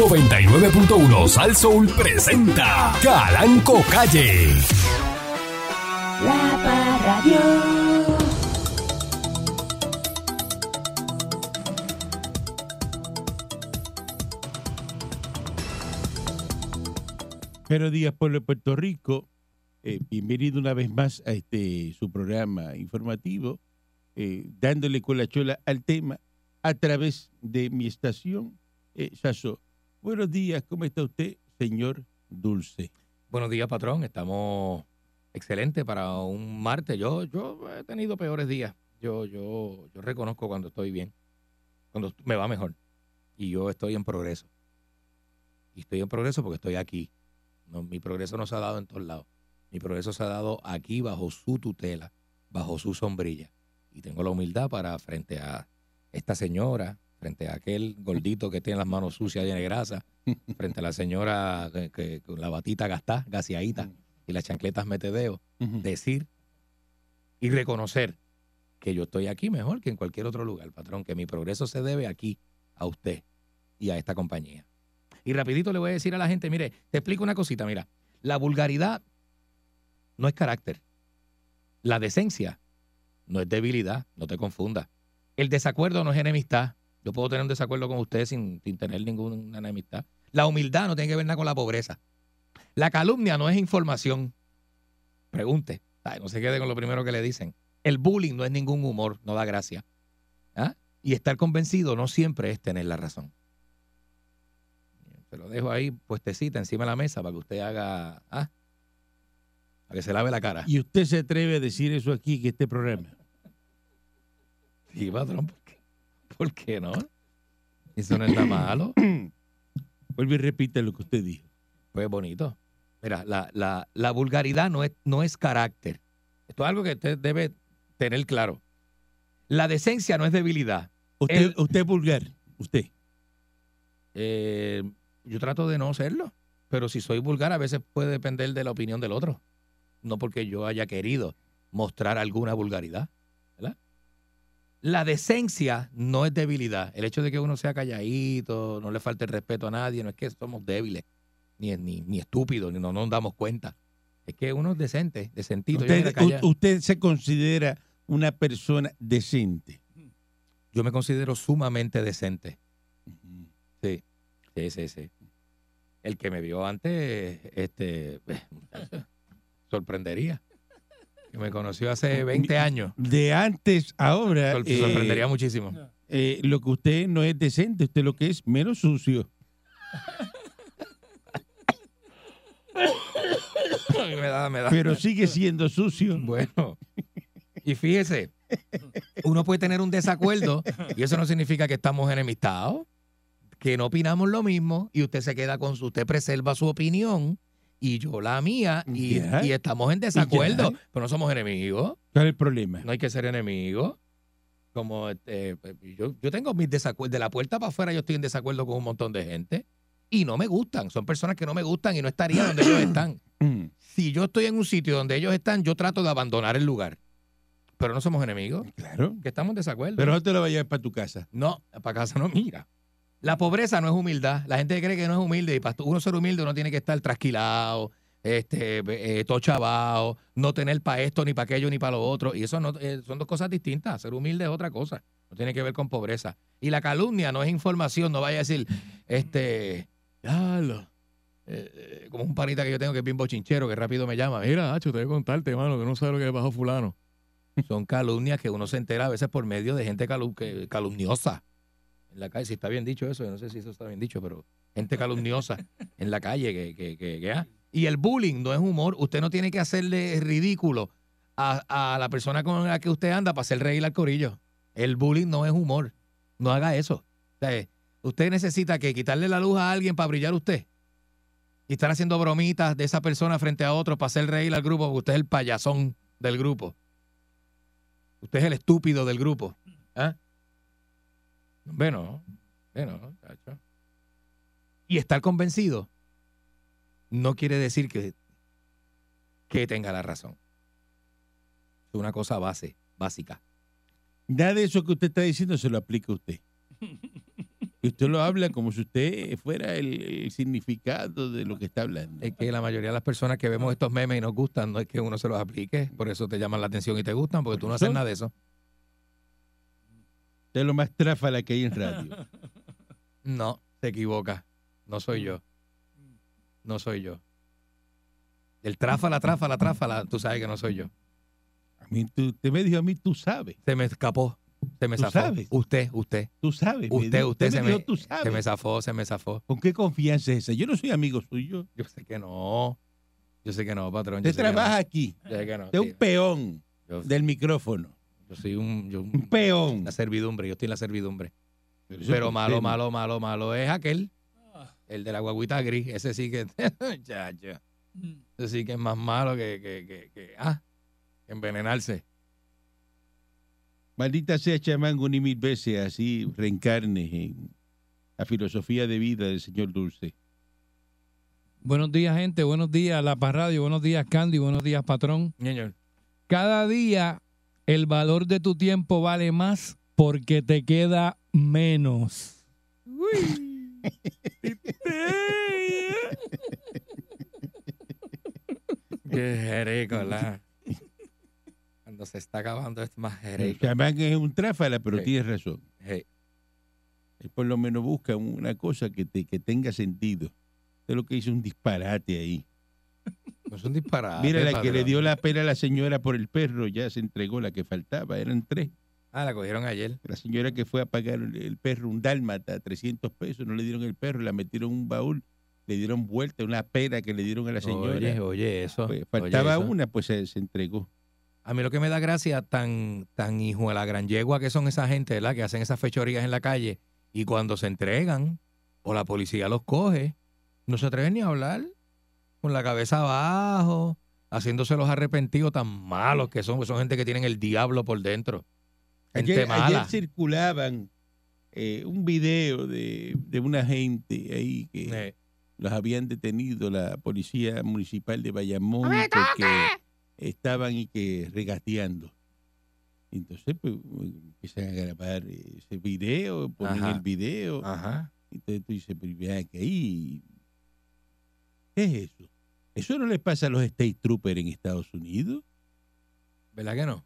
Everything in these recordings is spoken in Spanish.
99.1 Sal Soul presenta Calanco Calle. La Parradio. Buenos días, pueblo de Puerto Rico. Eh, bienvenido una vez más a este su programa informativo, eh, dándole con la chola al tema a través de mi estación, eh, Saso. Buenos días, ¿cómo está usted, señor Dulce? Buenos días, patrón. Estamos excelentes para un martes. Yo, yo he tenido peores días. Yo, yo, yo reconozco cuando estoy bien, cuando me va mejor. Y yo estoy en progreso. Y estoy en progreso porque estoy aquí. Mi progreso no se ha dado en todos lados. Mi progreso se ha dado aquí bajo su tutela, bajo su sombrilla. Y tengo la humildad para, frente a esta señora, frente a aquel gordito que tiene las manos sucias llenas de grasa, frente a la señora que, que- con la batita gastada, gaseadita, y las chancletas metedeo, decir y reconocer que yo estoy aquí mejor que en cualquier otro lugar, patrón, que mi progreso se debe aquí, a usted y a esta compañía. Y rapidito le voy a decir a la gente, mire, te explico una cosita, mira, la vulgaridad no es carácter. La decencia no es debilidad, no te confundas. El desacuerdo no es enemistad. Yo puedo tener un desacuerdo con usted sin, sin tener ninguna enemistad. La humildad no tiene que ver nada con la pobreza. La calumnia no es información. Pregunte. Ay, no se quede con lo primero que le dicen. El bullying no es ningún humor, no da gracia. ¿Ah? Y estar convencido no siempre es tener la razón. Se lo dejo ahí puestecita encima de la mesa para que usted haga. ¿ah? Para que se lave la cara. Y usted se atreve a decir eso aquí, que este programa. Sí, patrón, ¿por qué? ¿Por qué no? Eso no es nada malo. Vuelve y repite lo que usted dijo. Pues bonito. Mira, la, la, la vulgaridad no es, no es carácter. Esto es algo que usted debe tener claro. La decencia no es debilidad. Usted, El- usted es vulgar, usted. Eh, yo trato de no serlo, pero si soy vulgar a veces puede depender de la opinión del otro. No porque yo haya querido mostrar alguna vulgaridad. La decencia no es debilidad. El hecho de que uno sea calladito, no le falte el respeto a nadie, no es que somos débiles, ni, ni, ni estúpidos, ni no nos damos cuenta. Es que uno es decente, decentito. Usted, usted se considera una persona decente. yo me considero sumamente decente. Sí, sí, sí, sí. El que me vio antes, este, sorprendería. Me conoció hace 20 años. De antes a ahora, Sor- eh, sorprendería muchísimo. eh, lo que usted no es decente, usted lo que es menos sucio. Ay, me da, me da. Pero sigue siendo sucio. Bueno, y fíjese, uno puede tener un desacuerdo y eso no significa que estamos enemistados, que no opinamos lo mismo y usted se queda con su, usted preserva su opinión y yo la mía y, estamos en desacuerdo, pero no somos enemigos. ¿Cuál es el problema? No hay que ser enemigo. Como este, yo, yo tengo mis desacuerdos. De la puerta para afuera yo estoy en desacuerdo con un montón de gente. Y no me gustan. Son personas que no me gustan y no estaría donde ellos están. Mm. Si yo estoy en un sitio donde ellos están, yo trato de abandonar el lugar. Pero no somos enemigos. Claro. Que estamos en desacuerdo. Pero no te lo vayas para tu casa. no, para casa no mira. La pobreza no es humildad. La gente cree que no es humilde. Y para uno ser humilde uno tiene que estar trasquilado, este, eh, todo chavado, no tener para esto, ni para aquello, ni para lo otro. Y eso no, eh, son dos cosas distintas. Ser humilde es otra cosa. No tiene que ver con pobreza. Y la calumnia no es información. No vaya a decir, este, eh, eh, como un panita que yo tengo que es bien bochinchero, que rápido me llama. Mira, Hacho, te voy a contarte, mano, que no sabe lo que le pasó fulano. Son calumnias que uno se entera a veces por medio de gente calumniosa. En la calle, si está bien dicho eso, yo no sé si eso está bien dicho, pero gente calumniosa en la calle que, que, que- que, ah. Y el bullying no es humor. Usted no tiene que hacerle ridículo a, a la persona con la que usted anda para hacer reír al corillo. El bullying no es humor. No haga eso. Eh, usted necesita que quitarle la luz a alguien para brillar usted. Y estar haciendo bromitas de esa persona frente a otro para hacer reír al grupo, porque usted es el payasón del grupo. Usted es el estúpido del grupo. ¿Ah? Bueno, bueno, chacho. Y estar convencido no quiere decir que, que tenga la razón. Es una cosa base, básica. Nada de eso que usted está diciendo se lo aplica a usted. Y usted lo habla como si usted fuera el, el significado de lo que está hablando. Es que la mayoría de las personas que vemos estos memes y nos gustan, no es que uno se los aplique, por eso te llaman la atención y te gustan, porque tú no haces nada de eso. Usted es lo más tráfala que hay en radio. No, se equivoca. No soy yo. No soy yo. El tráfala, tráfala, tráfala, tú sabes que no soy yo. A mí, tú, usted me dijo a mí, tú sabes. Se me escapó. Se me ¿Tú zafó. sabes? Usted, usted. Tú sabes. Usted, dijo. usted se me dijo, tú sabes. se me zafó, se me zafó. ¿Con qué confianza es esa? Yo no soy amigo suyo. Yo sé que no. Yo sé que no, patrón. Usted trabaja no. aquí. Yo sé que no. Usted es un peón Yo, del micrófono. Yo soy un, yo- Un peón. la servidumbre, yo estoy en la servidumbre. Pero, malo, malo, malo, malo es aquel, el de la guaguita gris. Ese sí que, ya, ya. Ese sí que es más malo que, que, que, que- ah, envenenarse. Maldita sea chamango ni mil veces así reencarnes en la filosofía de vida del señor Dulce. Buenos días, gente. Buenos días, La Paz Radio. Buenos días, Candy. Buenos días, patrón. Señor. Cada día el valor de tu tiempo vale más porque te queda menos. Qué jerico, la. Cuando se está acabando es más jerico. chamán es un tráfala, pero Sí. tienes razón. Hey, por lo menos busca una cosa que, te, que tenga sentido. Usted lo que hizo un disparate ahí. No es un disparate. Mira, la que le dio la pena a la señora por el perro ya se entregó la que faltaba. Eran tres. Ah, la cogieron ayer. La señora que fue a pagar el, perro, un dálmata, 300 pesos, no le dieron el perro, la metieron en un baúl, le dieron vuelta, una pena que le dieron a la señora. Oye, oye, eso. Pues, oye, faltaba eso. una, pues se, se entregó. A mí lo que me da gracia, tan, tan hijo de la gran yegua que son esa gente, ¿verdad? Que hacen esas fechorías en la calle y cuando se entregan o la policía los coge, no se atreven ni a hablar, con la cabeza abajo, haciéndose los arrepentidos tan malos que son, son gente que tienen el diablo por dentro. Gente Ayer, mala. ayer circulaban eh, un video de, de una gente ahí que Eh, los habían detenido la policía municipal de Bayamón porque estaban y que regateando. Entonces, pues, empiezan a grabar ese video, ponen Ajá. el video. ajá. Entonces tú dices, pero vean que ahí, ¿qué es eso? ¿Eso no le pasa a los state troopers en Estados Unidos? ¿Verdad que no?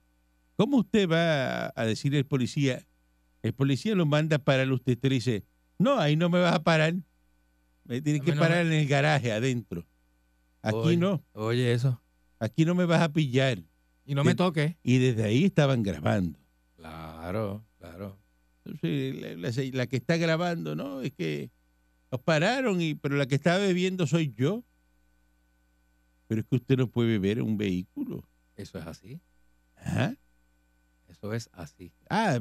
¿Cómo usted va a decirle al policía? El policía lo manda a parar, usted, usted le dice, no, ahí no me vas a parar. Me tienes que no parar me- en el garaje adentro. Aquí Oye. no, Oye, eso. aquí no me vas a pillar. Y no me De- toque. Y desde ahí estaban grabando. Claro, claro. Entonces, la, la- la que está grabando, ¿no? Es que nos pararon, y, pero la que está bebiendo soy yo. Pero es que usted no puede beber en un vehículo. Eso es así. Ajá. Eso es así. Ah,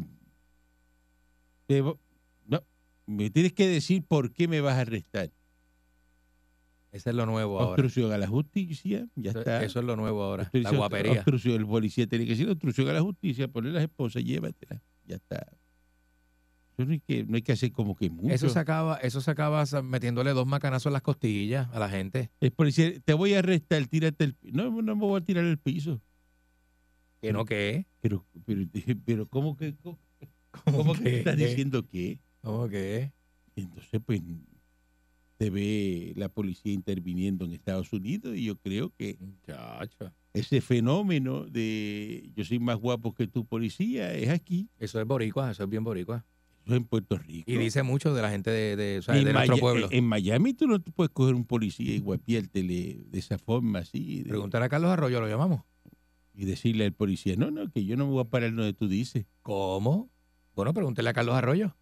no, me tienes que decir por qué me vas a arrestar. Eso es lo nuevo ahora. Obstrucción a la justicia, ya Eso, está. eso es lo nuevo ahora. La Obstrucción- guapería. obstrucción, el policía tiene que decir obstrucción a la justicia, poner las esposas, llévatela. Ya está. No hay que, no hay que hacer como que mucho. Eso se acaba, eso se acaba metiéndole dos macanazos en las costillas a la gente. El policía, te voy a arrestar, tírate el piso. No, no me voy a tirar el piso. Que no que. Pero, pero, pero ¿cómo que, cómo, cómo que estás diciendo que? ¿Cómo que? Entonces, pues, se ve la policía interviniendo en Estados Unidos y yo creo que ese fenómeno de yo soy más guapo que tu policía es aquí, Eso es boricua, eso es bien boricua. En Puerto Rico. Y dice mucho de la gente de, de, o sea, en, de nuestro pueblo. en Miami tú no te puedes coger un policía y guapiártele de esa forma así de- Preguntar a Carlos Arroyo, ¿lo llamamos? y decirle al policía, no, no, que yo no me voy a parar donde tú dices. ¿Cómo? Bueno, pregúntele a Carlos Arroyo,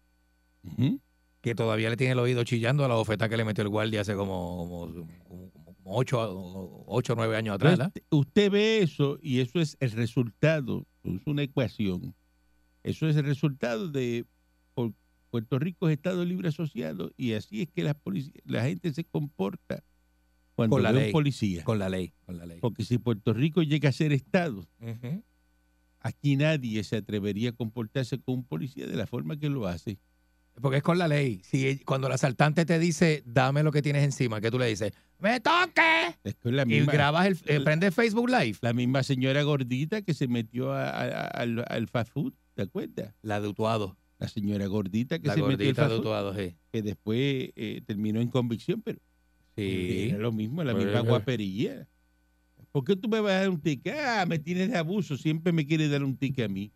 que todavía le tiene el oído chillando a la bofeta que le metió el guardia hace como, como, como- como ocho, ocho o nueve años atrás, usted ve eso y eso es el resultado, es una ecuación. Eso es el resultado de Puerto Rico es Estado Libre Asociado y así es que la, la gente se comporta cuando Con la ley. un policía. Con la ley, con la ley. Porque si Puerto Rico llega a ser Estado, aquí nadie se atrevería a comportarse con un policía de la forma que lo hace. Porque es con la ley. Si cuando el asaltante te dice, dame lo que tienes encima, que tú le dices, ¡me toque! Es que Y grabas el, eh, prende Facebook Live. la misma señora gordita que se metió a- a- al, al fast food, ¿te acuerdas? La de Utuado. La señora gordita que La se metió el gordita fafo, Utuado, sí. que después eh, terminó en convicción, pero Sí. era lo mismo, la misma guapería. ¿Por qué tú me vas a dar un ticket? Ah, me tienes de abuso, siempre me quieres dar un ticket a mí.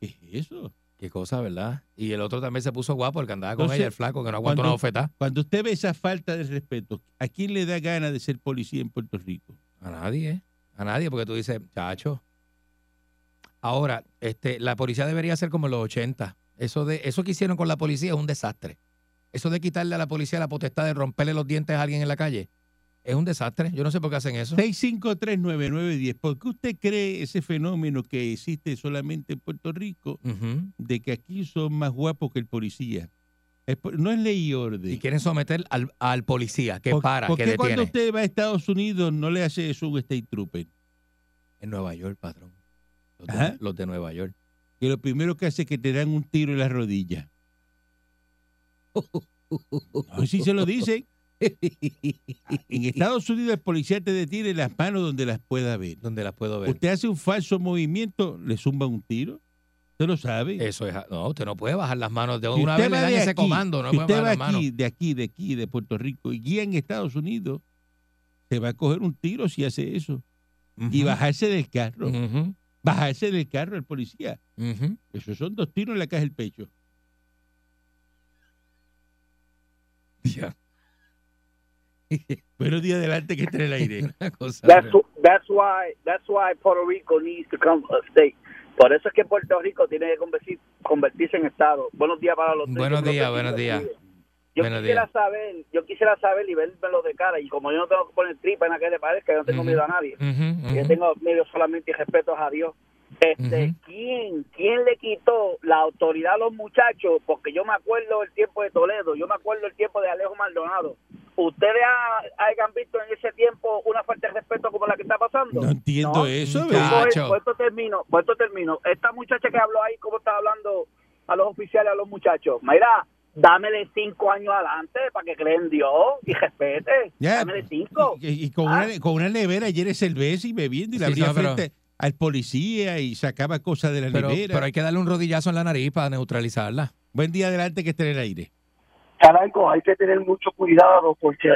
¿Qué es eso? Qué cosa, ¿verdad? Y el otro también se puso guapo, el que andaba con Entonces, ella, el flaco, que no aguantó cuando- una bofetada. Cuando usted ve esa falta de respeto, ¿a quién le da ganas de ser policía en Puerto Rico? A nadie, ¿eh? A nadie, porque tú dices, chacho. Ahora, este, la policía debería ser como en los 80. Eso, de, eso que hicieron con la policía es un desastre. Eso de quitarle a la policía la potestad de romperle los dientes a alguien en la calle es un desastre. Yo no sé por qué hacen eso. 6539910. ¿Por qué usted cree ese fenómeno que existe solamente en Puerto Rico de que aquí son más guapos que el policía? Es no es ley y orden. Y quieren someter al, al policía que ¿Por- para, ¿Por que qué cuando usted va a Estados Unidos no le hace eso un state trooper? En Nueva York, patrón. Los de, Ajá. los de Nueva York. Que lo primero que hace es que te dan un tiro en la rodilla. No, si se lo dicen. En Estados Unidos el policía te detiene las manos donde las pueda ver. Donde las puedo ver. Usted hace un falso movimiento, le zumba un tiro. Usted lo sabe. Eso es. No, usted no puede bajar las manos. De Si una vez le dan de ese aquí, comando, no si usted va aquí, de aquí, de aquí, de Puerto Rico, y guía en Estados Unidos, se va a coger un tiro si hace eso. Y bajarse del carro. Bajarse del carro el policía. Ujú. Esos son dos tiros en la caja del pecho. Ya. Buenos días adelante que esté en el aire. That's why that's why Puerto Rico needs to come a state. Por eso es que Puerto Rico tiene que convertir- convertirse en estado. Buenos días para los tres. Buenos días, que buenos días. Yo Buenos quisiera días. saber, yo quisiera saber y vérmelo de cara y como yo no tengo que poner tripa en aquel le parezca, yo no tengo miedo a nadie. Yo tengo miedo solamente y respeto a Dios. Este. ¿quién, ¿Quién le quitó la autoridad a los muchachos? Porque yo me acuerdo el tiempo de Toledo, yo me acuerdo el tiempo de Alejo Maldonado. ¿Ustedes ha- hayan visto en ese tiempo una falta de respeto como la que está pasando? No entiendo No, eso. ¿verdad? Pues, Chacho. pues esto termino, pues esto termino. Esta muchacha que habló ahí, ¿cómo está hablando a los oficiales, a los muchachos? Mira, dámele cinco años adelante para que creen en Dios y respete. Ya, dámele cinco. Y, y con, Ah. una, con una nevera llena de cerveza y bebiendo y le Sí, abría no, pero- al policía y sacaba cosas de la Pero, nevera. pero hay que darle un rodillazo en la nariz para neutralizarla. Buen día adelante que esté en el aire. Caranco, hay que tener mucho cuidado porque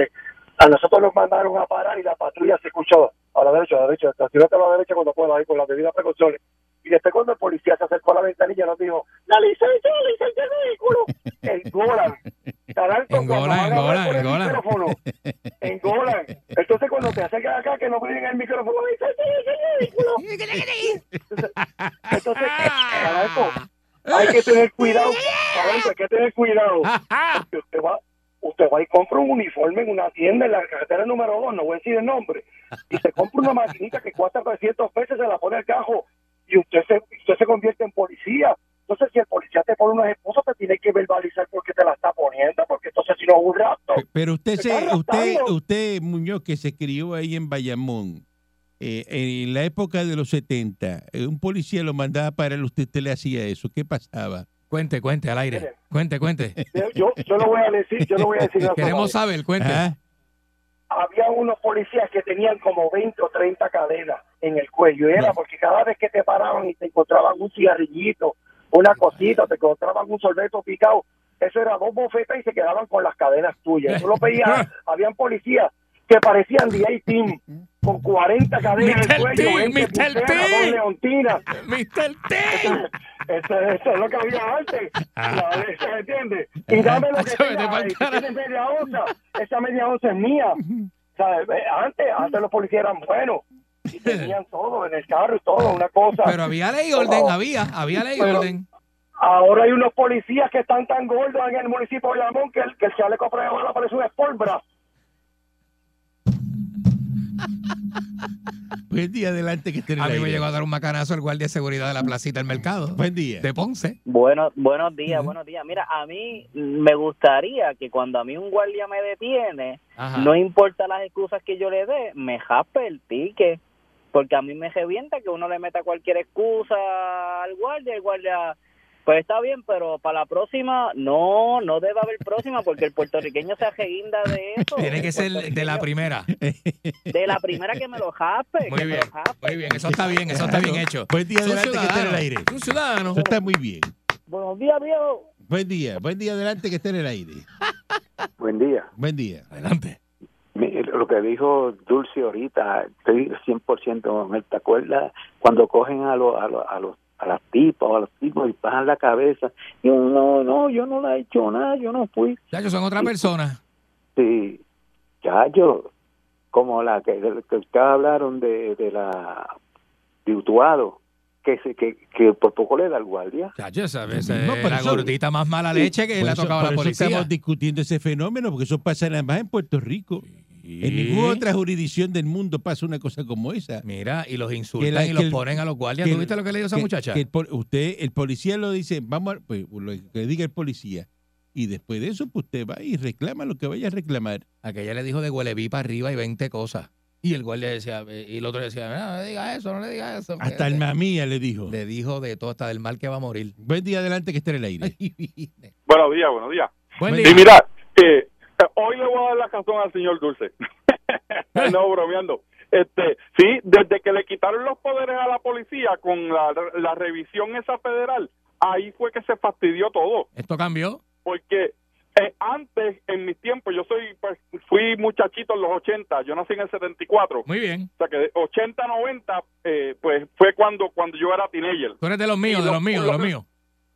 a nosotros nos mandaron a parar y la patrulla se escuchó a la derecha, a la derecha, estacionate a la derecha cuando pueda, ahí con las debidas precauciones. Y después cuando el policía se acercó a la ventanilla nos dijo, la licencia, la licencia del vehículo, engolan. Caranco, cuando Engolan, engolan, engolan. micrófono, engolan. Entonces cuando te acercas acá que no piden el micrófono, la licencia, del vehículo. Entonces, Caranco, hay que tener cuidado, Caranco, hay que tener cuidado. Porque usted va, usted va y compra un uniforme en una tienda en la carretera número 2, no voy a decir el nombre, y se compra una maquinita que cuesta 300 pesos, se la pone al cajo y usted se, usted se convierte en policía. Entonces, si el policía te pone unas esposas, te tiene que verbalizar porque te la está poniendo, porque entonces si no es un rapto. Pe- Pero usted, Te se, usted, usted, Muñoz, que se crió ahí en Bayamón, eh, en la época de los 70, eh, un policía lo mandaba para él, usted, usted le hacía eso. ¿Qué pasaba? Cuente, cuente al aire. Mire. Cuente, cuente. Yo, yo lo voy a decir, yo lo voy a decir. Queremos saber, cuente. Ah, había unos policías que tenían como 20 o 30 cadenas en el cuello. Y era porque cada vez que te paraban y te encontraban un cigarrillito, una cosita, te encontraban un sorbeto picado, eso era dos bofetas y se quedaban con las cadenas tuyas. Tú lo veías, habían policías que parecían de A-Team, con 40 cadenas en el cuello, T, 20 Mr. T. dos leontinas. Mr. T. Eso, eso es lo que había antes. La- ¿Se entiende? Y dame lo que tenga. Si tienes media onza, esa media onza es mía. ¿Sabes? Eh, Antes, antes los policías eran buenos. Y tenían todo en el carro y todo, una cosa. Pero había ley y orden, Oh. había, había ley y orden. Ahora hay unos policías que están tan gordos en el municipio de Lamón que el, que el chaleco parece un Sport Bra. buen día adelante que esté en el A mí me llegó a dar un macanazo el guardia de seguridad de la placita del mercado. Buen día. De Ponce. Bueno, buenos días, buenos días. Mira, a mí me gustaría que cuando a mí un guardia me detiene, Ajá. no importa las excusas que yo le dé, me jaspe el ticket. Porque a mí me revienta que uno le meta cualquier excusa al guardia, el guardia, pues está bien, pero para la próxima, no, no debe haber próxima porque el puertorriqueño se ajeguinda de eso. Tiene que ser de la primera. De la primera que me lo jaspe. Muy que me bien, muy bien. Eso está bien, eso está bien hecho. Buen día adelante que esté en el aire. un ciudadano. Eso está muy bien. Buenos días, viejo. Buen día, buen día adelante que esté en el aire. Buen día. Buen día. Adelante. Lo que dijo Dulce ahorita, estoy 100% con él. ¿Te acuerdas cuando cogen a, los a, los a, los a las tipas o a los tipos y bajan la cabeza? Y uno, no, no, yo no le he hecho nada, yo no fui. Ya que son otra persona. Sí, ya yo, como la que, que ustedes hablaron de, de la de Utuado, que, se, que, que por poco le da al guardia. Chacho, esa esa No, la eso- gordita más mala leche que le ha eso- tocado a por la eso policía. estamos discutiendo ese fenómeno, porque eso pasa nada más en Puerto Rico. En ninguna otra jurisdicción del mundo pasa una cosa como esa. Mira, y los insultan la- y los el- ponen a los guardias. ¿Tú viste lo que le dijo esa que- muchacha? que el usted, el policía lo dice, vamos a, pues, lo que diga el policía. Y después de eso, pues usted va y reclama lo que vaya a reclamar. Aquella le dijo de hueleví para arriba y 20 cosas. Y el guardia decía, eh, y el otro decía, no, no le diga eso, no le diga eso. Hasta el mamía le dijo. Le dijo de todo, hasta del mal que va a morir. Buen día adelante que esté en el aire. Buenos días, buenos días. Buen Buen día. Y mira, eh, hoy le voy a dar la razón al señor Dulce. no, bromeando. Este, sí, desde que le quitaron los poderes a la policía con la, la revisión esa federal, ahí fue que se fastidió todo. Esto cambió. Porque eh, antes, en mis tiempos, yo soy pues, fui muchachito en los 80, yo nací en el 74. Muy bien. O sea que de 80 90, eh, pues fue cuando cuando yo era teenager. Tú eres de los míos, de lo- los míos, de los lo- míos.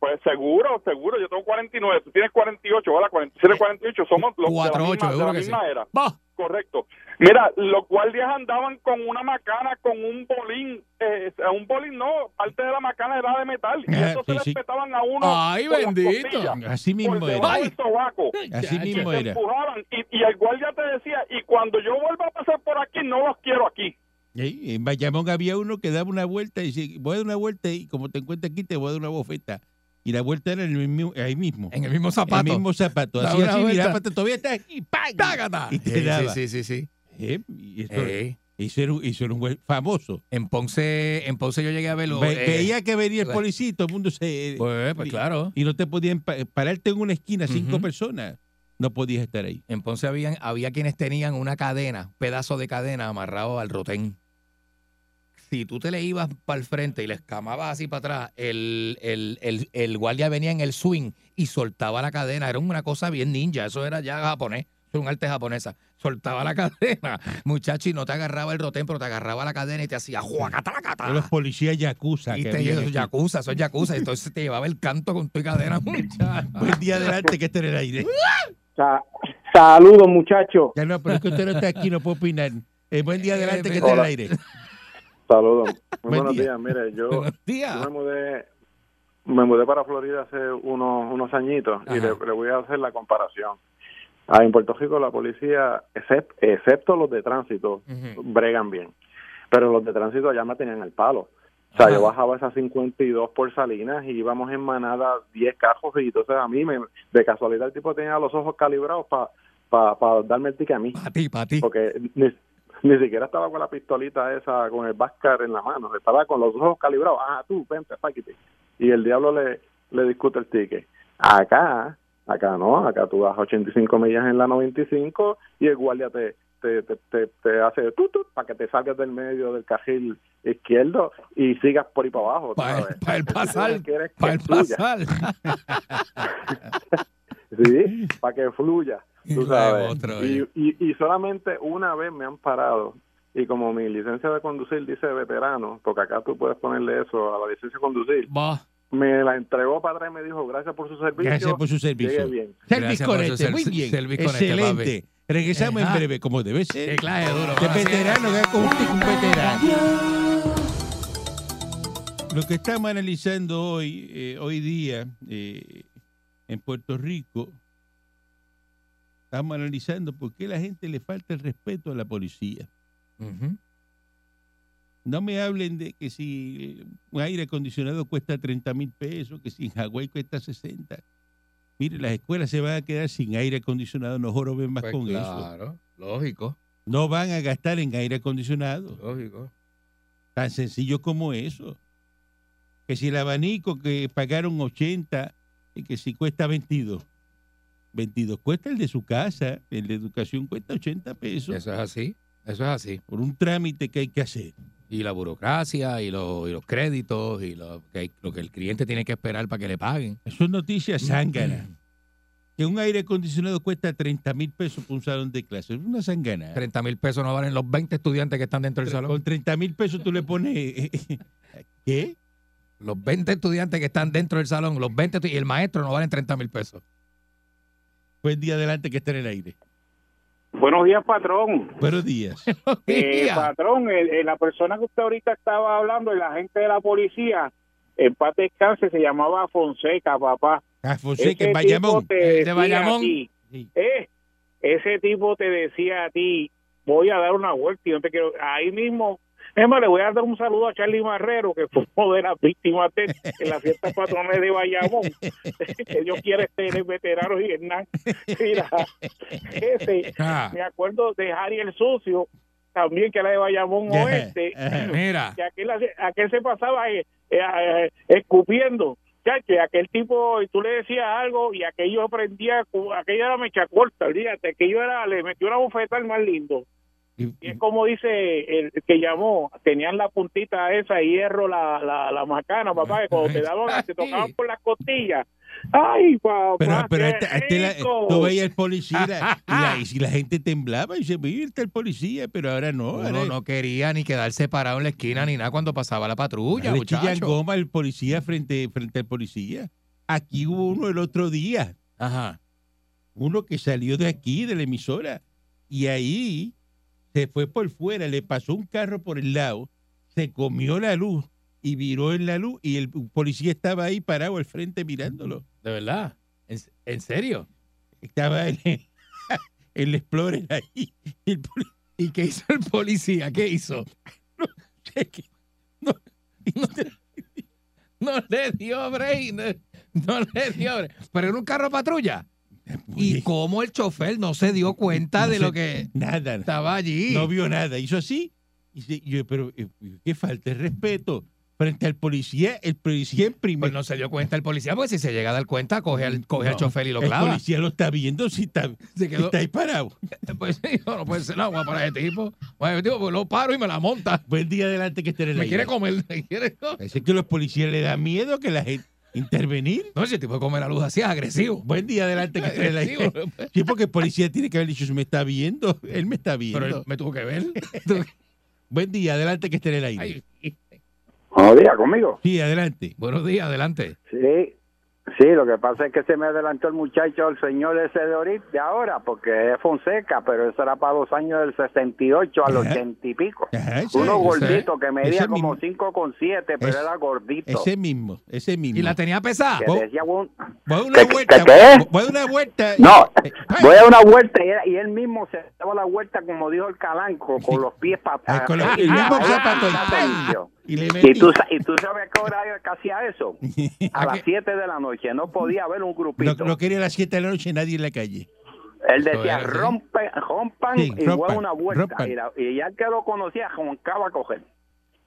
Pues seguro, seguro, yo tengo 49, tú tienes 48, ¿verdad? 47, 48, somos los Cuatro, de la ocho, misma, de la que sí. misma era. Correcto. Mira, los guardias andaban con una macana, con un bolín, eh, un bolín no, parte de la macana era de metal, y eso sí, se sí. respetaban a uno Ay, bendito. Así mismo era. sobaco. Así Y mismo era. empujaban, y, y el guardia te decía, y cuando yo vuelva a pasar por aquí, no los quiero aquí. Ey, En Bayamón había uno que daba una vuelta y dice, voy a dar una vuelta y como te encuentras aquí te voy a dar una bofeta. Y la vuelta era en el mismo, ahí mismo. En el mismo El zapato. mismo zapato. Así, así, mira, todavía está aquí. ¡pam! ¡Tágata! Y te Sí, daba. sí, sí, sí. Eh, y esto- Eh, eso, era, un- eso era un güey famoso. en Ponce, en Ponce yo llegué a verlo. Ve- eh, veía que venía el policía y todo el mundo se... Pues, pues claro. Y no te podían pa- pararte en una esquina, cinco personas. No podías estar ahí. En Ponce habían, había quienes tenían una cadena, un pedazo de cadena amarrado al rotén. Si tú te le ibas para el frente y le escamabas así para atrás, el, el, el, el guardia venía en el swing y soltaba la cadena. Era una cosa bien ninja, eso era ya japonés, era un arte japonesa. Soltaba la cadena, muchacho, y no te agarraba el rotén, pero te agarraba la cadena y te hacía juacatalacata. Los policías yakuza. Y que te llevaba yakuza, es yakuza. Entonces te llevaba el canto con tu cadena, muchacho. Buen día adelante que esté en el aire. Sa- Saludos, muchachos. Ya no, pero es que usted no está aquí, no puedo opinar. Eh, buen día adelante que Eh, esté en el aire. Saludos. Muy Buen buenos día. días. Mire, yo, me mudé me mudé para Florida hace unos unos añitos y le, le voy a hacer la comparación. Ah, en Puerto Rico la policía, excep- excepto los de tránsito, bregan bien. Pero los de tránsito allá me tenían el palo. O sea, Ajá. yo bajaba esas 52 por Salinas y íbamos en manada 10 carros y entonces a mí me, de casualidad el tipo tenía los ojos calibrados para pa, pa darme el ticket a mí. Para ti, para ti. Porque ni, ni siquiera estaba con la pistolita esa, con el Vascar en la mano, estaba con los ojos calibrados. Ah, tú, vente, páquete. Y el diablo le, le discute el ticket. Acá, acá no, acá tú vas a 85 millas en la 95 y el guardia te, te, te, te, te hace tutut para que te salgas del medio del carril izquierdo y sigas por ahí para abajo. Para el pasar. Para el pasar. Sí, para que fluya, tú sabes. otro, y, y, y solamente una vez me han parado. Y como mi licencia de conducir dice veterano, porque acá tú puedes ponerle eso a la licencia de conducir, Va. me la entregó para atrás y me dijo, gracias por su servicio. Gracias por su servicio. bien. Service Conecte, muy bien. Service Excelente. Regresamos en Ajá. breve, como debe ser. clase duro. De veterano, que con usted un veterano. Lo que estamos analizando hoy, eh, hoy día, eh, en Puerto Rico, estamos analizando por qué a la gente le falta el respeto a la policía. No me hablen de que si un aire acondicionado cuesta 30 mil pesos, que si en Hawái cuesta 60. Mire, las escuelas se van a quedar sin aire acondicionado, no joroben más Pues con eso. claro, lógico, No van a gastar en aire acondicionado. lógico. Tan sencillo como eso. Que si el abanico que pagaron 80 y que si cuesta 22. 22 cuesta el de su casa, el de educación cuesta 80 pesos Eso es así, eso es así. por un trámite que hay que hacer. Y la burocracia, y, los- y los créditos, y lo que, hay- lo que el cliente tiene que esperar para que le paguen. Eso es noticia zángana. Que un aire acondicionado cuesta 30 mil pesos por un salón de clase. Es una zángana. 30 mil pesos no valen los 20 estudiantes que están dentro del salón. Con 30 mil pesos tú le pones... ¿Qué? Los 20 estudiantes que están dentro del salón, los 20 estu- y el maestro no valen 30 mil pesos. Buen día adelante que está en el aire. Buenos días, patrón. Buenos días. Eh, patrón, el- el- la persona que usted ahorita estaba hablando, el agente de la policía, en paz descanse, se llamaba Fonseca, papá. Ah, Fonseca, en Bayamón. Eh, de Bayamón. a ti, Sí. eh, ese tipo te decía a ti, voy a dar una vuelta y no te quiero. Ahí mismo, es más, le voy a dar un saludo a Charlie Marrero, que fue uno de las víctimas de, en las fiestas patronales de Bayamón. Ellos quieren ser veteranos y Hernán. Mira, ese, Ah, me acuerdo de Harry el Sucio, también que era de Bayamón Oeste, ajá. mira, que aquel, se pasaba eh, eh, eh, escupiendo. Chacho, y aquel tipo, y tú le decías algo y aquello aprendía, aquello era mecha corta, olvídate, aquello era, le metió una bofeta al más lindo. Y- Y es como dice el que llamó, tenían la puntita esa de hierro, la, la, la macana, papá, que cuando te daban, te tocaban por las costillas. ¡Ay, papá! Pero, pero este- este la- tú veías el policía y la, y la- y la gente temblaba y dice, mira, el policía, pero ahora no. uno ahora no quería ni quedarse parado en la esquina ni nada cuando pasaba la patrulla, le chillan muchacho. goma al policía frente, frente al policía. Aquí hubo uno el otro día, Ajá. uno que salió de aquí, de la emisora, y ahí se fue por fuera, le pasó un carro por el lado, se comió la luz y viró en la luz y el policía estaba ahí parado al frente mirándolo. De verdad. ¿En, en serio? Estaba el, el Explorer ahí. y el poli- ¿Y qué hizo el policía? ¿Qué hizo? no, No, no le dio break. No, no le dio break. Pero era un carro patrulla. ¿Y cómo el chofer no se dio cuenta No de sé. lo que nada, estaba allí? no vio nada. Hizo así. Y se- yo, pero eh, qué falta de respeto frente al policía. El policía en primer Pues no se dio cuenta el policía, porque si se llega a dar cuenta, coge al, coge al chofer y lo el clava. policía lo está viendo si está, Se si quedó- está ahí parado. Pues sí, no, puede ser guapa para ese tipo. Bueno, ese tipo, pues lo paro y me la monta. Buen día adelante que esté en el Me quiere comer, me quiere comer. Parece que los policías le da miedo que la gente intervenir. No, ese tipo de comer la luz así es agresivo. Buen día adelante que esté en el aire. Agresivo. Sí, porque el policía tiene que haber dicho, "Si me está viendo, él me está viendo. Pero él me tuvo que ver. Buen día, adelante que esté en el aire. Ay, Buenos días, conmigo. Sí, adelante. buenos días, adelante. Sí, sí, lo que pasa es que se me adelantó el muchacho, el señor ese de ahorita, de ahora, porque es Fonseca, pero eso era para los años del 68 al Ajá. 80 y pico. Ajá, ese, Uno ese- gordito que medía ese como mismo. 5 con 7, pero Es- era gordito. ese mismo, ese mismo. ¿Y la tenía pesada? que decía, "Bueno, Voy a una ¿Qué- vuelta. qué- qué? Voy a una vuelta. No, Eh, voy a una vuelta y, era- y él mismo se daba la vuelta, como dijo el calanco, con los pies para Ah, con los- el. Y le metí. Y tú, y tú sabes a qué hora hacía eso. A ¿A las qué? 7 de la noche. No podía haber un grupito. no quería a las 7 de la noche nadie en la calle. Él decía, era así. rompe, rompan Sí, y rompan, una vuelta. rompan. Y, la- y ya el que lo conocía, roncaba a coger.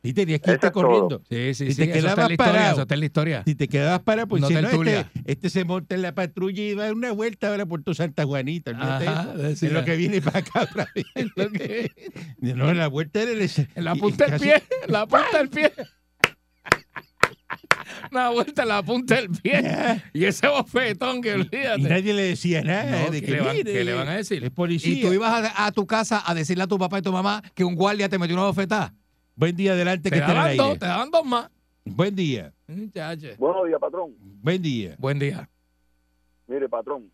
Y tenías que irte corriendo. Sí, sí, Si sí. te eso está en quedabas la historia. parado. Eso está en la historia. Si te quedabas para, pues No si no, este, este se monta en la patrulla y va a dar una vuelta ahora por tu Santa Juanita. Ajá. Es lo que viene para acá otra vez. Lo que- No, la vuelta era el, la punta del pie. La punta del pie. Una vuelta en la punta del pie. Y ese bofetón que Y olvídate. nadie le decía nada. No, de ¿qué que, le van- mire, qué le van a decir? Es policía. Y tú ibas a, a tu casa a decirle a tu papá y tu mamá que un guardia te metió una bofetada. Buen día adelante que Te en el daban dos, aire. te daban dos más. Buen día. Buenos días, patrón. Buen día. Buen día. Mire, patrón,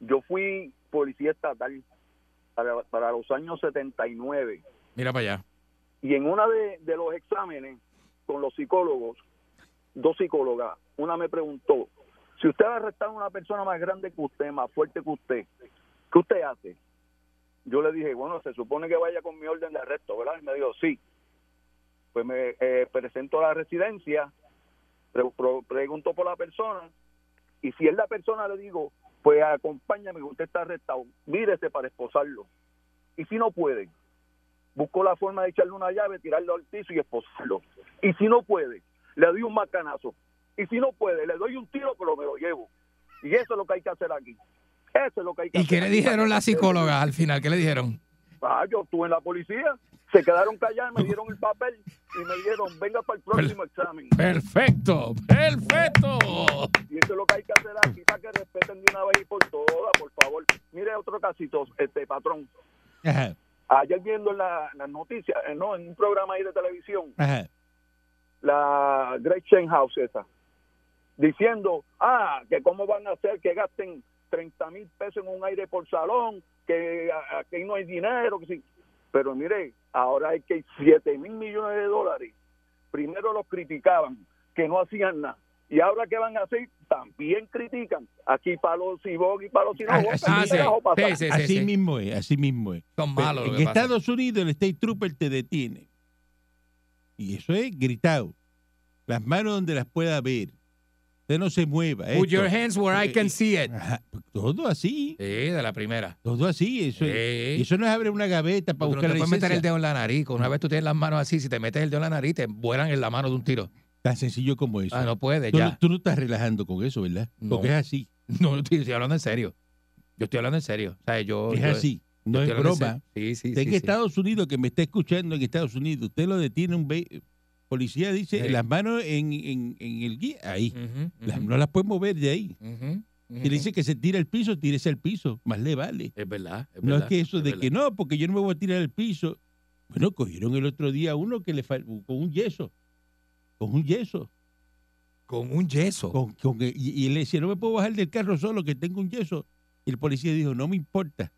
yo fui policía estatal para, para los años 79 Mira para allá. y en una de, de los exámenes con los psicólogos, dos psicólogas, una me preguntó, si usted va a arrestar a una persona más grande que usted, más fuerte que usted, ¿qué usted hace? Yo le dije, bueno, se supone que vaya con mi orden de arresto, ¿verdad? Y me dijo, sí. Pues me eh, presento a la residencia, pre- pregunto por la persona, y si es la persona, le digo, pues acompáñame, usted está arrestado, mírese para esposarlo. Y si no puede, busco la forma de echarle una llave, tirarlo al piso y esposarlo. Y si no puede, le doy un macanazo. Y si no puede, le doy un tiro, pero me lo llevo. Y eso es lo que hay que hacer aquí. Eso es lo que hay que ¿Y hacer qué le aquí. dijeron las psicólogas al final? ¿Qué le dijeron? Ah, yo estuve en la policía, se quedaron callados, me dieron el papel y me dijeron, venga para el próximo examen. Perfecto, perfecto. Y eso es lo que hay que hacer aquí para que respeten de una vez y por todas, por favor. Mire otro casito, este patrón. Ajá, Ayer viendo en la- las noticias, eh, no, en un programa ahí de televisión, ajá. la Great Chain House esa, diciendo, ah, que cómo van a hacer que gasten 30 mil pesos en un aire por salón, que aquí no hay dinero, que sí. Pero mire, ahora hay que 7 mil millones de dólares. Primero los criticaban, que no hacían nada. Y ahora que van a hacer, también critican. Aquí palos y bog y palos y no. Ah, así sí. mismo es, así mismo es. Son malos. lo en que pasa. Estados Unidos el State Trooper te detiene. Y eso es gritado. Las manos donde las pueda ver. Usted no se mueva. Put esto. your hands where I can see it. Todo así. Sí, de la primera. Todo así. Eso, es- Sí. eso no es abrir una gaveta para Tú no buscar te la puedes meter el dedo en la nariz. Una vez tú tienes las manos así, si te metes el dedo en la nariz, te vuelan en la mano de un tiro. Tan sencillo como eso. Ah, no puedes, tú, ya. no, tú no estás relajando con eso, ¿verdad? No. Porque es así. No, yo estoy, hablando en serio. Yo estoy hablando en serio. O sea, yo, Es yo- así. No es broma. Sí, sí, Usted sí, en sí. Estados Unidos, que me está escuchando en Estados Unidos, usted lo detiene un ve- policía dice Sí. las manos en, en- en el guía, ahí. Las- no las puede mover de ahí. ujú, ujú. Si le dice que se tira al piso, tírese al piso, más le vale. Es verdad. Es No es que eso de verdad. que no, porque yo no me voy a tirar al piso. Bueno, cogieron el otro día uno que le con un yeso, con un yeso, Con un yeso. con, con- y, le decía, no me puedo bajar del carro solo, que tengo un yeso. Y el policía dijo, no me importa.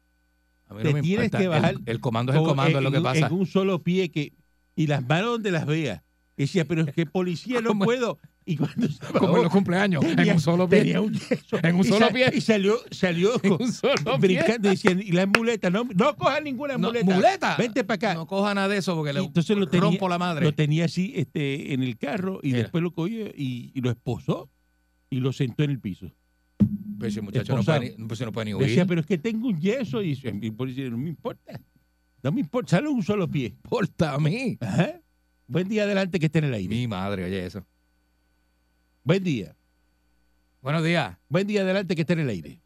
A mí te me tienes importa. que bajar El, comando es el comando, es lo que pasa. En un solo pie que y las manos donde las vea. Y decía, pero es que policía no puedo. Y cuando Como en los cumpleaños. En un solo pie. tenía un yeso. En un Y solo sa- pie. Y salió, salió un solo pie. brincando. y Decían, y las muletas, no, no coja ninguna No, muleta. muleta. Vente para acá. No coja nada de eso porque Y le entonces lo tenía, rompo la madre. lo tenía así este, en el carro y Mira. después lo cogió y, y lo esposó y lo sentó en el piso. Pero ese muchacho no puede, ni, pues no puede ni huir. Decía, pero es que tengo un yeso. Y el policía, no me importa. No me importa. Sale un solo pie. importa a mí. Ajá. Buen día adelante que esté en el aire. Mi madre, oye eso. Buen día. Buenos días. Buen día adelante que esté en el aire.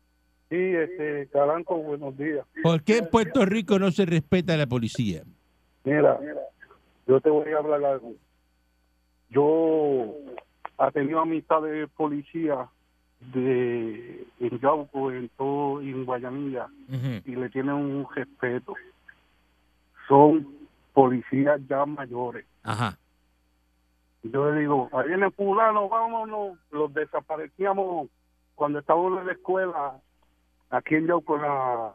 Sí, este, Calanco, buenos días. ¿Por qué en Puerto Rico no se respeta a la policía? Mira, yo te voy a hablar algo. Yo he tenido amistad de policía de en Yauco, en todo, en Guayanilla, y le tienen un respeto. Son policías ya mayores. Ajá. Yo le digo, ahí viene fulano, vámonos. Los desaparecíamos cuando estábamos en la escuela, aquí en Yauco, en la,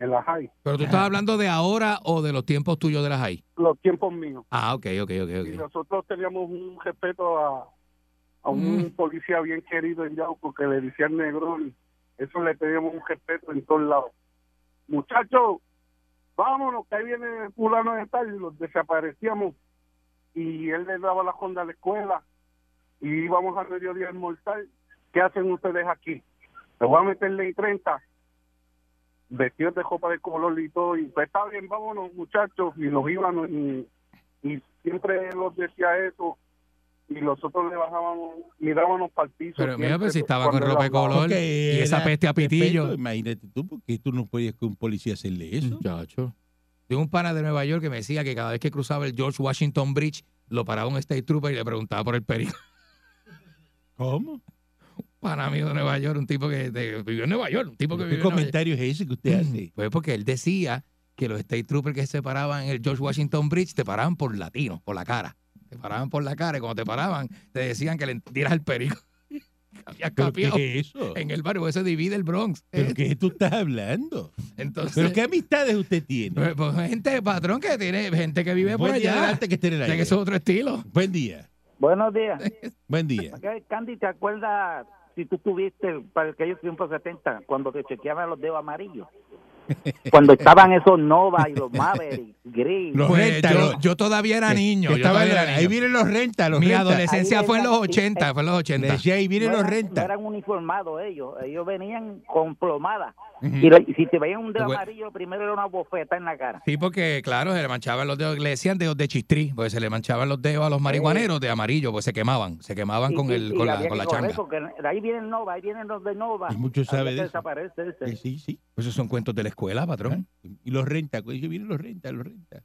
en la high. Pero tú estás hablando de ahora o de los tiempos tuyos de las high. Los tiempos míos. Ah, ok, ok, ok, Y ok. nosotros teníamos un respeto a, a un Mm. policía bien querido en Yauco que le decía el negrón. Eso le teníamos un respeto en todos lados. Muchachos, vámonos, que ahí viene fulano de tal. Y los desaparecíamos. Y él le daba la honda a la escuela. Y íbamos al mediodía a almorzar. ¿Qué hacen ustedes aquí? Le voy a meterle en 30 vestidos de ropa de color y todo. Y pues está bien, vámonos, muchachos. Y nos íbamos y y siempre él nos decía eso y nosotros le bajábamos, mirábamos para el piso. Pero mira, pues si estaba con ropa de color y esa peste a pitillo. respeto, Imagínate tú, porque tú no podías con un policía hacerle eso. Muchacho. Tengo un pana de Nueva York que me decía que cada vez que cruzaba el George Washington Bridge, lo paraba un state trooper y le preguntaba por el perico. ¿Cómo? Pana mío de Nueva York, un tipo que de- vivió en Nueva York, un tipo que ¿Qué vivió en Nueva York. comentario es ese que usted hace? Pues porque él decía que los state troopers que se paraban en el George Washington Bridge te paraban por latino, por la cara. Te paraban por la cara y cuando te paraban te decían que le dieras el perico. Habías ¿Pero qué capeado es eso? en el barrio, ese divide el Bronx. ¿Pero ¿eh? qué tú estás hablando? Entonces, ¿Pero qué amistades usted tiene? pues, pues, gente, patrón, que tiene gente que vive por día allá. adelante que esté en el O sea, que es otro estilo. Buen día. Buenos días. Buen día. Candy, ¿te acuerdas si tú tuviste para aquellos tiempos 70 cuando te chequeaban los dedos amarillos? Cuando estaban esos Nova y los Maverick, Gris. Los Pues, renta, yo, todavía era niño. yo todavía era ahí vienen los rentas, los Mi rentas. adolescencia fue en los venía- 80, fue en los Le 80. decía, ahí vienen no los eran, no rentas. eran uniformados ellos, ellos venían con plomada. Y, si te veían un dedo Pues- amarillo, lo primero era una bofeta en la cara. Sí, porque claro, se le manchaban los dedos, le decían dedos de chistrí, porque se le manchaban los dedos a los marihuaneros de amarillo, pues se quemaban, se quemaban Y- con y- el y con la, con la changa. porque de ahí vienen Nova, ahí vienen los de Nova. Y muchos saben de eso. desaparecer, Sí, sí, sí. Pues esos son cuentos de la escuela, patrón. Y los rentas, que vienen los rentas, los rentas.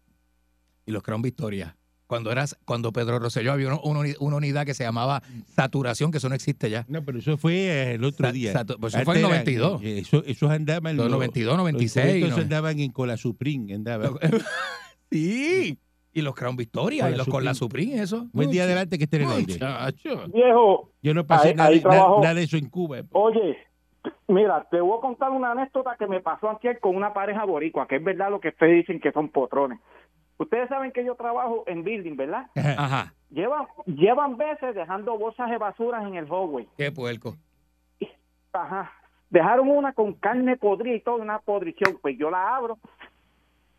Y los Crown Victoria. Cuando eras, cuando Pedro Rosselló había una, una uni- una unidad que se llamaba saturación, que eso no existe ya. No, pero eso fue eh, el otro Sa- día. satu- pues eso fue en Antes eran, 92. eh, eso- esos andaban. Los 92, 96, Los cubetos no. andaban en Cola Supreme. Andaban. sí. Y los Crown Victoria Con y los con la Supreme. Supreme, eso. Buen día adelante que esté en el aire. Muchacho. Viejo, Yo no pasé Ahí- nada de eso en Cuba. Oye, mira, te voy a contar una anécdota que me pasó ayer con una pareja boricua, que es verdad lo que ustedes dicen que son potrones. Ustedes saben que yo trabajo en building, ¿verdad? Ajá. Llevan, llevan veces dejando bolsas de basuras en el hallway. Qué puerco. Ajá. Dejaron una con carne podrida y toda una podrición. Pues yo la abro.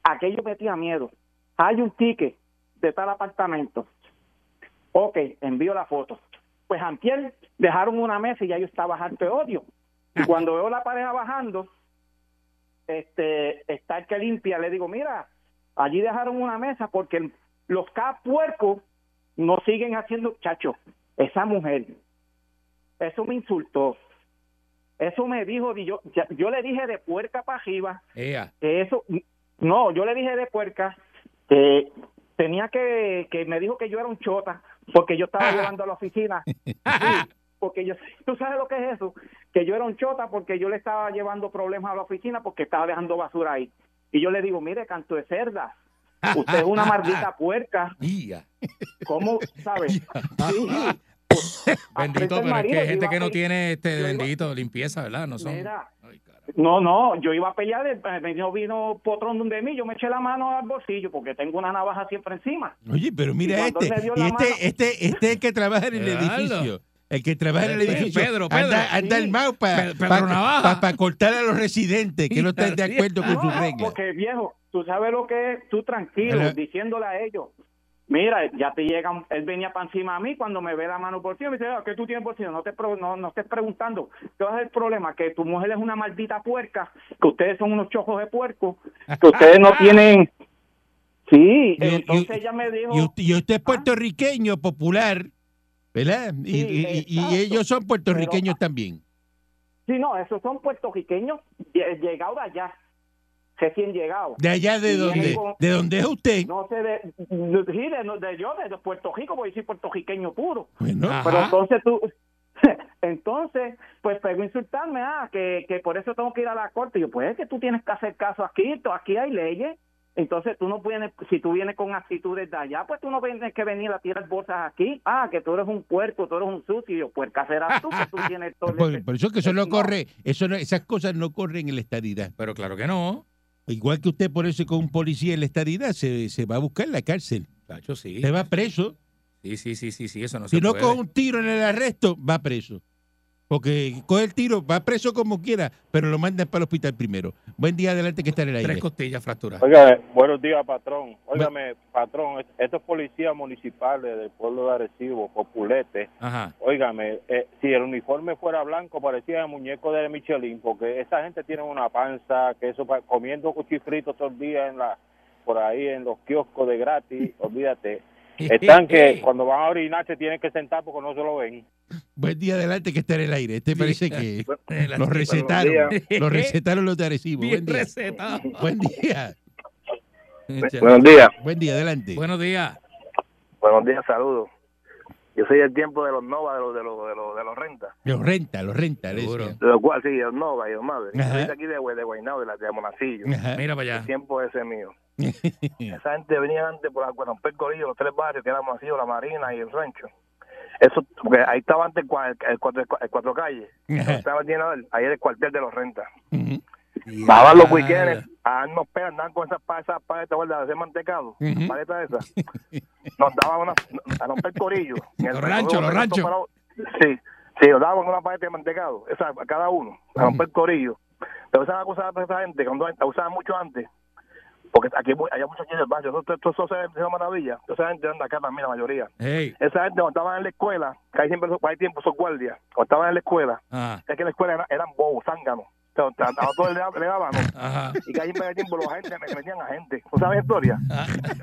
Aquello me tenía miedo. Hay un ticket de tal apartamento. Ok, envío la foto. Pues antier dejaron una mesa y ya yo estaba harto de odio. Y cuando veo la pareja bajando, este, está el que limpia, le digo, mira, allí dejaron una mesa porque los K puercos no siguen haciendo, chacho, esa mujer, eso me insultó. Eso me dijo, y yo, ya- yo le dije de puerca para arriba, Ea. que eso, no, yo le dije de puerca que tenía que, que me dijo que yo era un chota porque yo estaba llevando a la oficina. Sí, porque yo, tú sabes lo que es eso, que yo era un chota porque yo le estaba llevando problemas a la oficina porque estaba dejando basura ahí. Y yo le digo, mire, canto de cerda, usted es una maldita puerca. ¿cómo sabe? Sí. Bendito, pero es que hay gente que no tiene este yo iba- bendito limpieza, ¿verdad? No son. Mira, Ay. No, no, yo iba a pelear, eh, me vino, vino potrón donde mí, yo me eché la mano al bolsillo porque tengo una navaja siempre encima. Oye, pero mira este. Y este, mano- este, este es el que trabaja en el edificio. El que trabaja en el Pedro, edificio. Pedro, Pedro. Anda, anda Sí. armado para Navaja. cortar a los residentes que no están de acuerdo con No, sus reglas. porque viejo, tú sabes lo que es, tú tranquilo, Pero- diciéndole a ellos. Mira, ya te llegan, él venía para encima a mí cuando me ve la mano por encima, me dice, "Ah, ¿qué tú tienes por encima? No te, no, no estés preguntando. ¿Qué va a ser el problema? Que tu mujer es una maldita puerca, que ustedes son unos chojos de puerco, que ustedes no tienen... Sí, Y- y- entonces ella me dijo... Y usted, y usted es puertorriqueño, popular, ¿verdad? Y, Sí, y- y- y exacto. ellos son puertorriqueños Pero- también. Sí, no, esos son puertorriqueños lle- llegados de allá, recién llegados. De allá de con- de donde es usted. No sé, de, de, sí, de, de yo, de Puerto Rico, voy a decir puertorriqueño puro. Bueno, Ajá. Pero entonces tú, entonces, pues pegó insultarme, ah, que, que por eso tengo que ir a la corte. Y yo, pues es que tú tienes que hacer caso aquí, aquí hay leyes. Entonces tú no vienes, si tú vienes con actitudes de allá, pues tú no tienes que venir a tirar bolsas aquí. Ah, que tú eres un puerco, tú eres un sucio. Puerca serás tú, que tú tienes todo por, por eso que eso no No. corre, eso no- esas cosas no corren en la estadidad. Pero claro que no. Igual que usted por eso con un policía en la estadidad se, se va a buscar en la cárcel. Chacho, sí. Se va preso. Sí, sí, sí, sí, sí, eso no Si se no puede. con un tiro en el arresto, va preso. Porque coge el tiro, va preso como quiera, pero lo mandan para el hospital primero. Buen día, adelante que está en el aire. Tres costillas fracturadas. Oiga, buenos días, patrón. Óigame, patrón, estos policías municipales del pueblo de Arecibo, Populete, Ajá. óigame, eh, si el uniforme fuera blanco parecía el muñeco de Michelin, porque esa gente tiene una panza, que eso comiendo cuchifritos todo el día en la por ahí en los kioscos de gratis, olvídate. Están que cuando van a orinar se tienen que sentar porque no se lo ven. Buen día, adelante que está en el aire. Este parece que Eh, los recetaron. Los recetaron los de Arecibo. Bien Buen día. recetado. Buen día. Buenos días. Buen día, adelante. Buenos días. Buenos días, saludos. Yo soy el tiempo de los Nova, de los de los de los, de los rentas. Los renta, los renta. Seguro. De los cuales, sí, los Nova y los Madre. Yo Ajá. soy de aquí de, de Guaynabo, de la de Monacillo. Ajá. Mira para El allá. tiempo ese mío. Esa gente venía antes por por romper Corillo, los tres barrios que éramos así, la Marina y el Rancho. Eso, porque ahí estaba antes el, cua- el cuatro, el cuatro calles. Estaba lleno ahí era el cuartel de los rentas. Ujú. Bajaban los weekends, a darnos peras, andaban con esas esas paletas ¿verdad? de hacer mantecado, Ujú. paletas esas. Nos daban una, a romper corillo. En el Los ranchos, los ranchos. Sí, sí, nos daban una paleta de mantecado, esa, a cada uno, a romper corillo. Pero esa cosa de esa gente, cuando usaban mucho antes, porque aquí hay mu- hay muchos aquí en el barrio, eso, esto, eso, es una maravilla. Esa gente anda acá también, la mayoría. Hey. Esa gente cuando estaban en la escuela, que hay siempre hay tiempo esos guardias, cuando estaban en la escuela, Ajá. es que en la escuela era- eran bobos, zánganos. O sea, a todos le, le daban, ¿no? Y que ahí en tiempo los agentes me metían a gente. ¿Tú sabes la historia?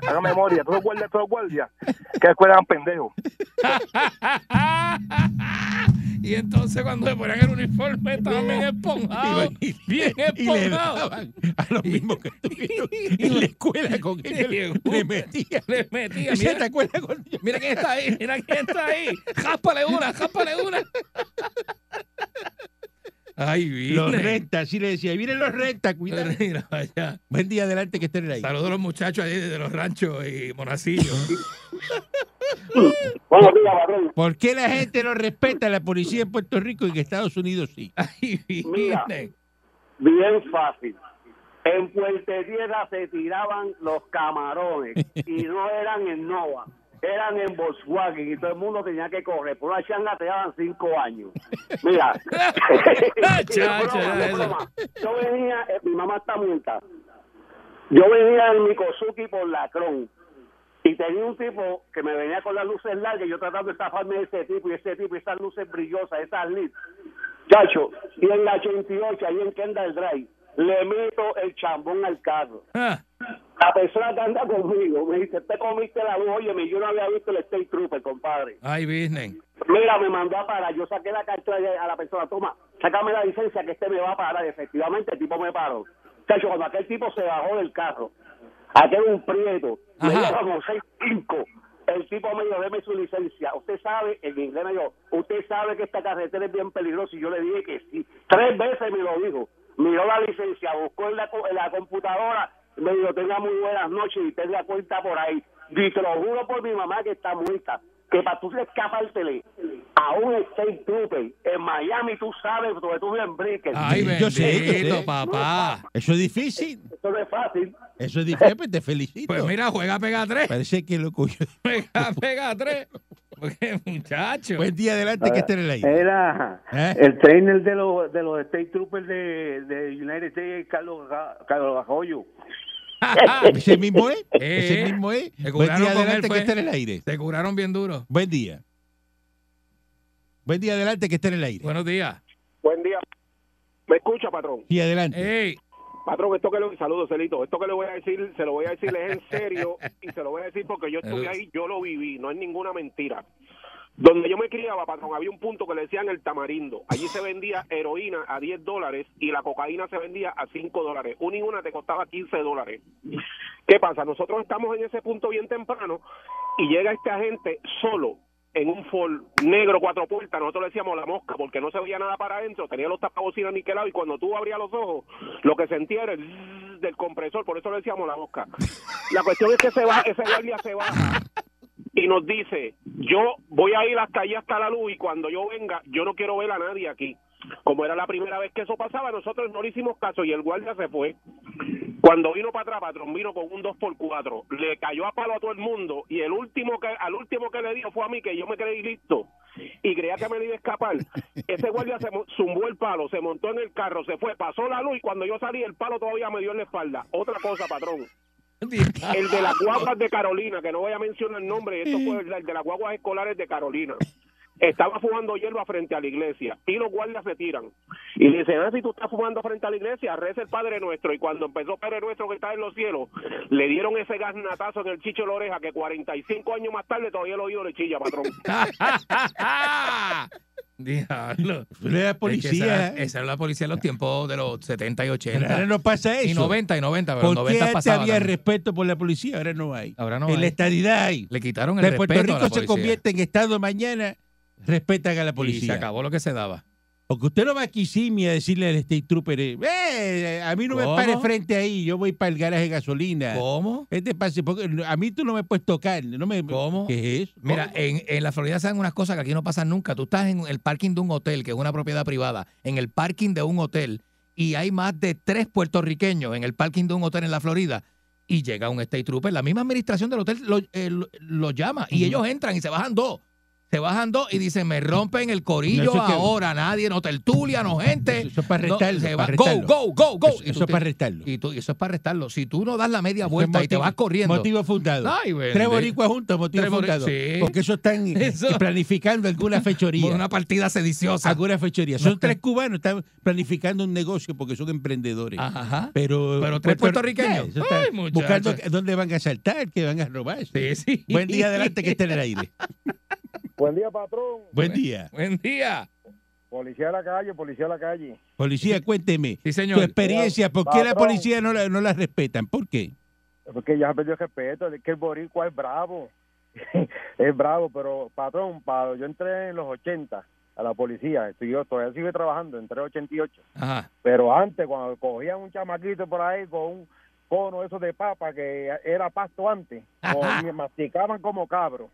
Haga memoria, todos los guardias, todos los guardias, que la escuela eran pendejos. Y entonces cuando se ponían el uniforme estaban bien esponjados. Y- y- Bien le esponjados. a los mismos que estuvieron en la escuela con ellos. Le, le metían. Le metían. ¿Ese Mira, ¿Te acuerdas cuando yo- mira quién está ahí. Mira quién está ahí. Jáspale una, jáspale una. Ay, Los vine. rentas, así le decía. Miren los rentas, cuidado. Mira, vaya. Buen día adelante que estén ahí. Saludos a los muchachos ahí de los ranchos y Monacillo. Buenos días, patrón. ¿Por qué la gente no respeta a la policía en Puerto Rico y en Estados Unidos sí? Ay, Mira. Bien fácil. En Puerto Tierra se tiraban los camarones y no eran en Nova, eran en Volkswagen y todo el mundo tenía que correr. Por una changa te daban cinco años. Mira. Broma, broma. Yo venía, eh, mi mamá está muerta. Yo venía en mi Kozuki por la Cron y tenía un tipo que me venía con las luces largas y yo tratando de zafarme de ese tipo y ese tipo y esas luces brillosas, esas LEED. Chacho, y en la 88, ahí en Kendall Drive, le meto el chambón al carro. Ah, La persona que anda conmigo me dice, te comiste la luz, oye, yo no había visto el State Trooper, compadre. Ay, business. Mira, me mandó a parar, yo saqué la cartera a la persona, toma, sácame la licencia que este me va a parar. Efectivamente, el tipo me paró. Chacho, cuando aquel tipo se bajó del carro, aquel un prieto, me Ajá. dio como seis cinco. El tipo me dijo, deme su licencia. Usted sabe, en inglés me dijo, usted sabe que esta carretera es bien peligrosa. Y yo le dije que sí. Tres veces me lo dijo. Miró la licencia, buscó en la, en la computadora, me dijo, tenga muy buenas noches y tenga cuenta por ahí. Y te lo juro por mi mamá que está muerta. Que para tú escapártele a un state trooper en Miami, tú sabes, sobre todo en Brickell. Ay, bendito, yo sé, yo sé. papá. Eso es difícil. Eso no es fácil. Eso es difícil, pues te felicito. Pues mira, juega pega tres. Parece que lo cogió. Pega, pega tres. Porque, muchacho. Buen día adelante que estén en el aire. Era ¿Eh? el trainer de los de los State Troopers de, de United States, Carlos, Carlos Arroyo. Ese mismo es. Eh, Ese mismo es. se Buen día adelante que fue. estén en el aire. Te curaron bien duro. Buen día. Buen día adelante que estén en el aire. Buenos días. Buen día. ¿Me escucha, patrón? Y adelante. Ey, Patrón, esto que le saludo, Celito, esto que le voy a decir, se lo voy a decir es en serio y se lo voy a decir porque yo estuve ahí, yo lo viví, no es ninguna mentira. Donde yo me criaba, patrón, había un punto que le decían el tamarindo. Allí se vendía heroína a 10 dólares y la cocaína se vendía a 5 dólares. Una y una te costaba 15 dólares. ¿Qué pasa? Nosotros estamos en ese punto bien temprano y llega este agente solo en un Ford negro cuatro puertas, nosotros le decíamos la mosca porque no se veía nada para adentro, tenía los tapabocinas niquelados y cuando tú abrías los ojos, lo que sentía era el del compresor, por eso le decíamos la mosca. La cuestión es que se va, ese guardia se baja y nos dice, yo voy a ir hasta allá hasta la luz y cuando yo venga, yo no quiero ver a nadie aquí. Como era la primera vez que eso pasaba, nosotros no le hicimos caso y el guardia se fue. Cuando vino para atrás, patrón, vino con un 2x4, le cayó a palo a todo el mundo y el último que al último que le dio fue a mí, que yo me creí listo y creía que me iba a escapar. Ese guardia se zumbó el palo, se montó en el carro, se fue, pasó la luz y cuando yo salí el palo todavía me dio en la espalda. Otra cosa, patrón. El de las guaguas de Carolina, que no voy a mencionar el nombre, esto fue el de las guaguas escolares de Carolina. Estaba fumando hierba frente a la iglesia y los guardias se tiran. Y le dicen, ah, si tú estás fumando frente a la iglesia, reza el Padre Nuestro. Y cuando empezó Padre Nuestro que está en los cielos, le dieron ese gasnatazo en el chicho de la oreja que 45 años más tarde todavía el oído le chilla, patrón. Diablo. Tú eres Es que policía. Esa, era- esa era la policía en los tiempos de los 70 y 80. Pero ahora no pasa eso. y 90 y 90, pero ¿Por qué 90 antes pasaba. había también. respeto por la policía? Ahora no hay. Ahora no en la hay. estadidad hay. Le quitaron el Puerto respeto a Rico la se policía. convierte en estado mañana, respetan a la Y se policía. acabó lo que se daba. Porque usted no va aquí Simi a decirle al State Trooper, eh, "Eh, a mí no me pares frente ahí, yo voy para el garaje de gasolina. ¿Cómo? ¿Qué te pasa? Porque a mí tú no me puedes tocar. No me, ¿Cómo? ¿Qué es eso? Mira, en, en la Florida se dan unas cosas que aquí no pasan nunca. Tú estás en el parking de un hotel, que es una propiedad privada, en el parking de un hotel, y hay más de tres puertorriqueños en el parking de un hotel en la Florida, y llega un State Trooper, la misma administración del hotel lo, eh, lo- lo llama, y ellos entran y se bajan dos. Se bajan dos y dicen, me rompen el corillo Eso es que- ahora, nadie, no tertuliano, gente. Eso, eso es para No, restarlo. se para va- go, go, go, go. Eso, es para restarlo. Y, tú- y eso es para restarlo. Si tú no das la media vuelta y te vas corriendo. Motivo fundado. Ay, Tres boricuas juntos, motivo Tres fundado. sí. Porque eso están Eso. planificando alguna fechoría. Una partida sediciosa. Alguna fechoría. Son tres cubanos, están planificando un negocio porque son emprendedores. Ajá. Pero, Pero tres Puerto- puertorriqueños. Ay, buscando dónde van a saltar, que van a robar. Sí, sí. Buen día adelante que esté en el aire. Buen día, patrón. Buen día. Buen día. Policía de la calle, policía de la calle. Policía, cuénteme. Sí, Tu señor. experiencia, ¿por qué la policía no la, no la respetan? ¿Por qué? Porque ya perdió el respeto, es que el boricua es bravo. es bravo, pero patrón, pa- yo entré en los 80 a la policía, estoy, yo todavía sigo trabajando, entré en 88. Ajá. Pero antes, cuando cogían un chamaquito por ahí con un cono eso de papa que era pasto antes, cogían, masticaban como cabros.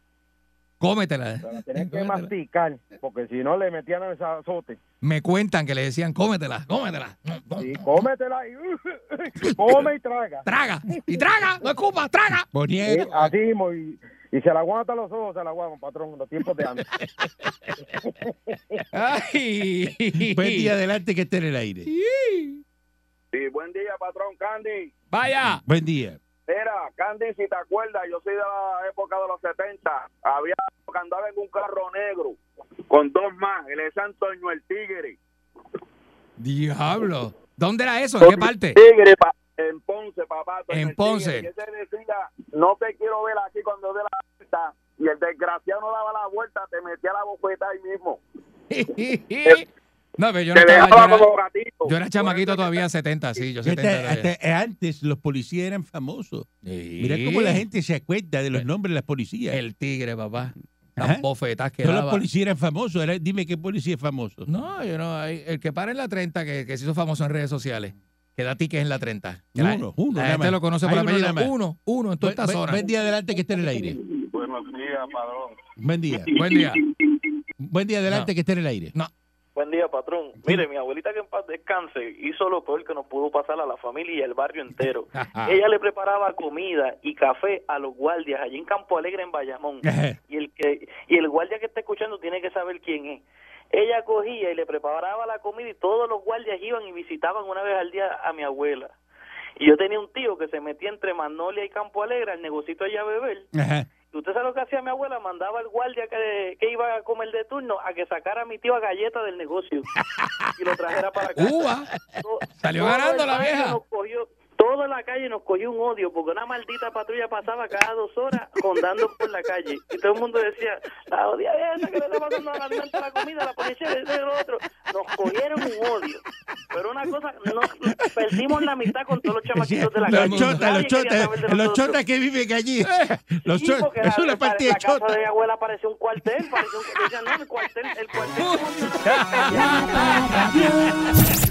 Cómetela. La tenían que Cómetela. masticar, porque si no le metían el azote. Me cuentan que le decían, cómetela, cómetela. Y cómetela y come y traga. Traga. Y traga. No escupa, traga. Ponía, Sí, así mismo, y, y se la aguanta los ojos, se la aguantan, patrón, los tiempos de antes. Ay. buen día adelante que esté en el aire. Sí, buen día, patrón Candy. Vaya. Buen día. Mira, Candy, si te acuerdas, yo soy de la época de los 70. Había que andaba en un carro negro con dos más, el de San Antonio, el Tigre. Diablo. ¿Dónde era eso? ¿En qué parte? Tigre, pa- en Ponce, papá. En Ponce. Tigre. Decía, no te quiero ver aquí cuando dé la vuelta. Y el desgraciado no daba la vuelta, te metía la bofeta ahí mismo. No, pero yo no estaba. Yo era, como gatito. yo era chamaquito todavía, 70, sí, yo 70 Hasta- todavía. hasta antes los policías eran famosos. Sí. Mira cómo la gente se acuerda de los nombres de las policías. El tigre, papá. Las bofetas que Todos los daba. policías eran famosos. Dime qué policía es famoso. No, yo no. hay- El que para en la 30, que, que se hizo famoso en redes sociales, que da tickets en la 30. Que la- Uno, uno, La gente más. lo conoce por Hay la uno. Uno, uno en toda esta Buen- zona. Buen día adelante que esté en el aire. Buenos días, padrón. Buen día. Buen día. Buen día adelante No. que esté en el aire. No. Buen día, patrón. Mire, mi abuelita que en paz descanse hizo lo peor que nos pudo pasar a la familia y al barrio entero. Ella le preparaba comida y café a los guardias allí en Campo Alegre, en Bayamón. Y el, que, y el guardia que está escuchando tiene que saber quién es. Ella cogía y le preparaba la comida y todos los guardias iban y visitaban una vez al día a mi abuela. Y yo tenía un tío que se metía entre Magnolia y Campo Alegre al negocito allá a beber. Ajá. ¿Y ¿Usted sabe lo que hacía mi abuela? Mandaba al guardia que, que iba a comer de turno a que sacara a mi tío a galleta del negocio y lo trajera para acá. Uva. Salió ganando la vieja. nos cogió- todo en la calle nos cogió un odio porque una maldita patrulla pasaba cada dos horas rondando por la calle y todo el mundo decía la odia esa que le está pasando a la la comida la policía y lo otro nos cogieron un odio pero una cosa nos perdimos la mitad con todos los chamaquitos de la Los calle chotas, los chotas, saber de los chotas que viven allí. Los chotas, es la- una la- partida la de casa chotas. de mi abuela parecía un cuartel, parecía un, decían, no, el cuartel, el cuartel.